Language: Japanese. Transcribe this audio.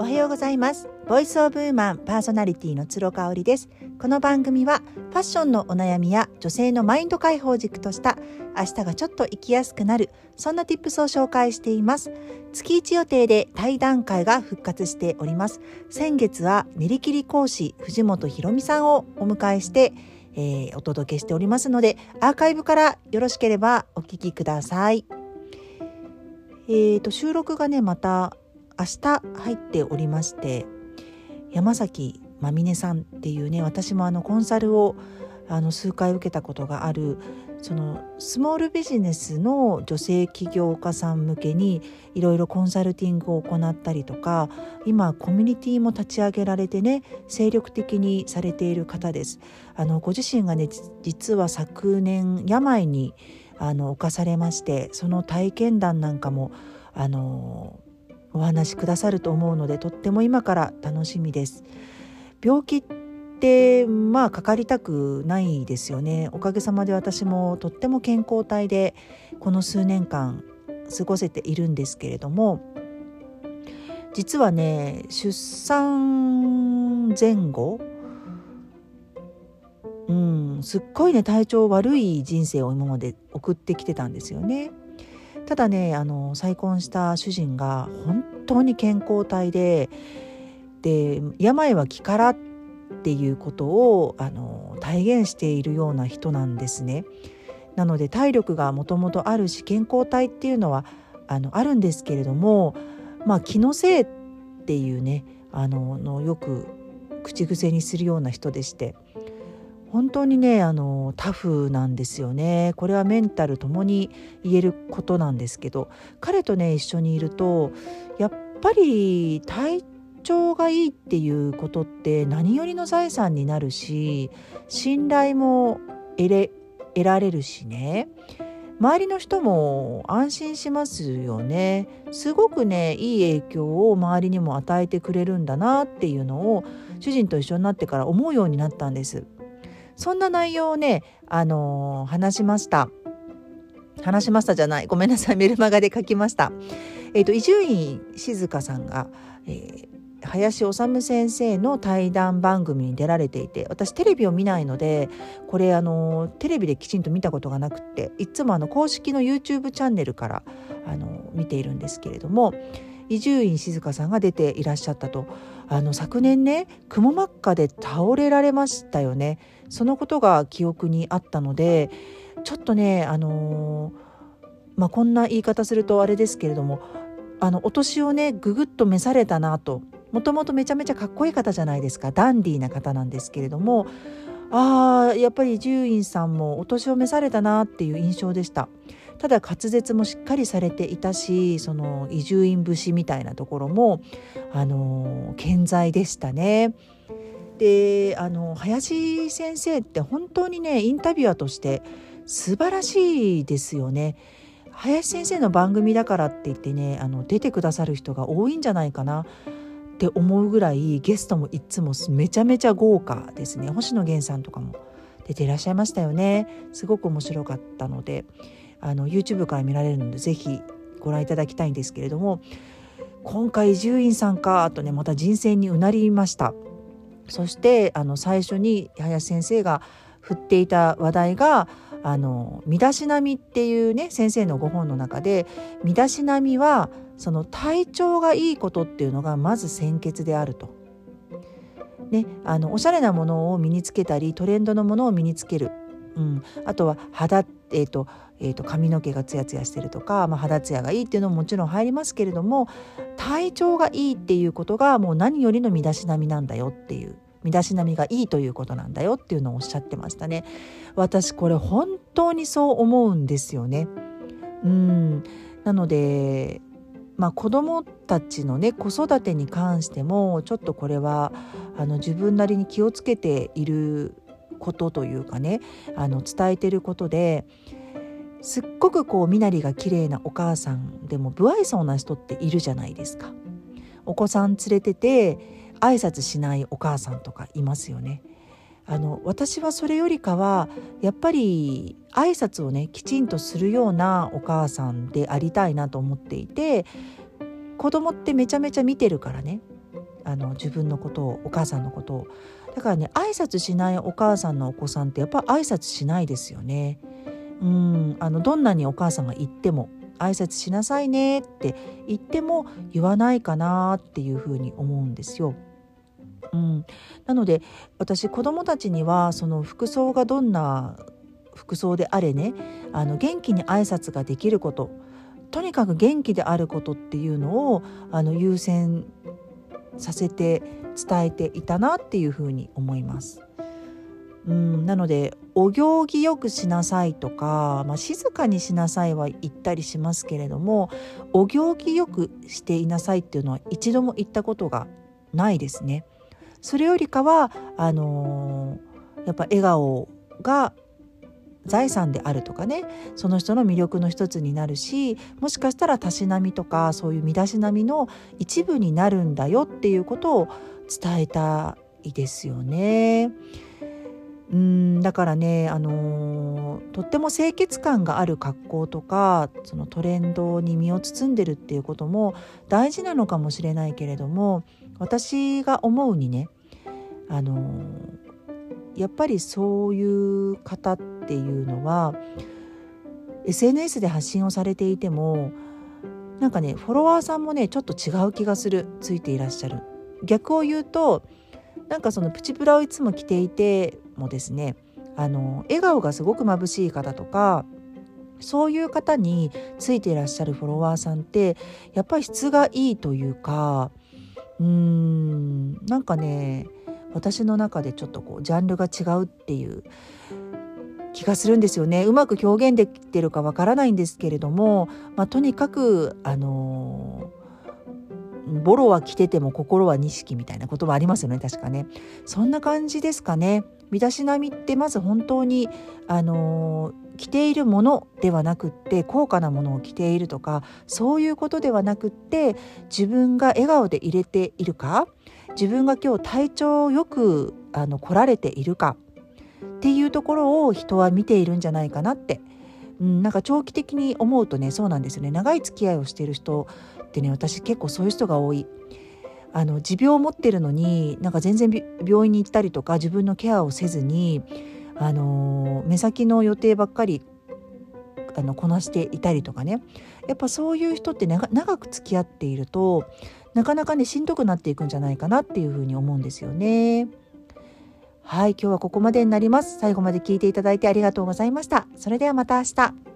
おはようございます。ボイスオブウーマンパーソナリティの鶴香織です。この番組はファッションのお悩みや女性のマインド解放軸とした明日がちょっと生きやすくなるそんな tips を紹介しています。月1予定で対談会が復活しております。先月は練り切り講師藤本博美さんをお迎えしてえー、お届けしておりますのでアーカイブからよろしければお聞きください。えーと収録がねまた明日入っておりまして山崎真峰さんっていうね私もあのコンサルをあの数回受けたことがあるそのスモールビジネスの女性起業家さん向けにいろいろコンサルティングを行ったりとか今コミュニティも立ち上げられてね精力的にされている方です。あのご自身がね実は昨年病にあの侵されましてその体験談なんかもあのお話しくださると思うのでとっても今から楽しみです病気ってまあかかりたくないですよねおかげさまで私もとっても健康体でこの数年間過ごせているんですけれども実はね出産前後うんすっごいね体調悪い人生を今まで送ってきてたんですよね。ただねあの再婚した主人が本当に健康体でで病は気からっていうことをあの体現しているような人なんですね。なので体力がもともとあるし健康体っていうのはあのあるんですけれどもまあ気のせいっていうねあののよく口癖にするような人でして本当にねあのタフなんですよね。これはメンタルともに言えることなんですけど彼とね一緒にいるとやっぱり体調がいいっていうことって何よりの財産になるし信頼も得れ得られるしね。周りの人も安心しますよね。すごくねいい影響を周りにも与えてくれるんだなっていうのを主人と一緒になってから思うようになったんです。そんな内容をね、あのー、話しました。話しましたじゃない。ごめんなさい。メルマガで書きました。えっ、ー、と、伊集院静香さんが、えー、林修先生の対談番組に出られていて私テレビを見ないのでこれあのテレビできちんと見たことがなくていつもあの公式の YouTube チャンネルからあの見ているんですけれども伊集院静香さんが出ていらっしゃったと。あの昨年ねくも膜下で倒れられましたよね。そのことが記憶にあったのでちょっとねあのまあ、こんな言い方するとあれですけれどもあのお年をねぐぐっと召されたなと。もともとめちゃめちゃかっこいい方じゃないですか。ダンディーな方なんですけれども。あーやっぱり獣院さんもお年を召されたなっていう印象でした。ただ滑舌もしっかりされていたしその移住院節みたいなところもあの健在でしたね。であの林先生って本当にねインタビュアーとして素晴らしいですよね。林先生の番組だからって言ってねあの出てくださる人が多いんじゃないかなって思うぐらいゲストもいつもめちゃめちゃ豪華ですね星野源さんとかも出ていらっしゃいましたよねすごく面白かったのであの YouTube から見られるのでぜひご覧いただきたいんですけれども今回伊集院さんかとねまた人生にうなりました。そしてあの最初に林先生が振っていた話題があの身だしなみっていうね先生のご本の中で身だしなみはその体調がいいことっていうのがまず先決であると。ね、あのおしゃれなものを身につけたりトレンドのものを身につける、うん、あとは肌、えーとえーと、髪の毛がツヤツヤしてるとか、まあ、肌ツヤがいいっていうのももちろん入りますけれども体調がいいっていうことがもう何よりの身だしなみなんだよっていう身だしなみがいいということなんだよっていうのをおっしゃってましたね。私これ本当にそう思うんですよね。うんなのでまあ、子どもたちのね子育てに関してもちょっとこれはあの自分なりに気をつけていることというかねあの伝えてることですっごくこう身なりが綺麗なお母さんでも不愛想な人っているじゃないですか。お子さん連れてて挨拶しないお母さんとかいますよね。あの私はそれよりかはやっぱり挨拶をねきちんとするようなお母さんでありたいなと思っていて子供ってめちゃめちゃ見てるからねあの自分のことをお母さんのことをだからね挨拶しないお母さんのお子さんってやっぱ挨拶しないですよね。うんあのどんなにお母さんが言っても挨拶しなさいねって言っても言わないかなっていうふうに思うんですよ。うん、なので私子供たちにはその服装がどんな服装であれねあの元気に挨拶ができることとにかく元気であることっていうのをあの優先させて伝えていたなっていうふうに思います。うんなのでお行儀よくしなさいとか、まあ、静かにしなさいは言ったりしますけれどもお行儀よくしていなさいっていうのは一度も言ったことがないですね。それよりかはあのー、やっぱ笑顔が財産であるとかねその人の魅力の一つになるしもしかしたらたしなみとかそういう身だしなみの一部になるんだよっていうことを伝えたいですよね。うんだからね、あのー、とっても清潔感がある格好とかそのトレンドに身を包んでるっていうことも大事なのかもしれないけれども私が思うにね、あのー、やっぱりそういう方っていうのは SNS で発信をされていてもなんかねフォロワーさんもねちょっと違う気がするついていらっしゃる。逆を言うとなんかそのプチプラをいつも着ていてもですねあの笑顔がすごく眩しい方とかそういう方についていらっしゃるフォロワーさんってやっぱり質がいいというかうーんなんかね私の中でちょっとこうジャンルが違うっていう気がするんですよね。うまく表現できてるかわからないんですけれども、まあ、とにかくあのボロは着てても心は錦みたいな言葉ありますよね確かね。そんな感じですかね。身だしなみってまず本当にあの着ているものではなくって高価なものを着ているとかそういうことではなくって自分が笑顔で入れているか自分が今日体調よくあの来られているかっていうところを人は見ているんじゃないかなって、うん、なんか長期的に思うとねそうなんですよね長い付き合いをしている人ってね私結構そういう人が多い。あの持病を持ってるのになんか全然病院に行ったりとか自分のケアをせずに、あの目先の予定ばっかりあのこなしていたりとかね。やっぱそういう人って長く付き合っているとなかなかねしんどくなっていくんじゃないかなっていうふうに思うんですよね。はい今日はここまでになります。最後まで聞いていただいてありがとうございました。それではまた明日。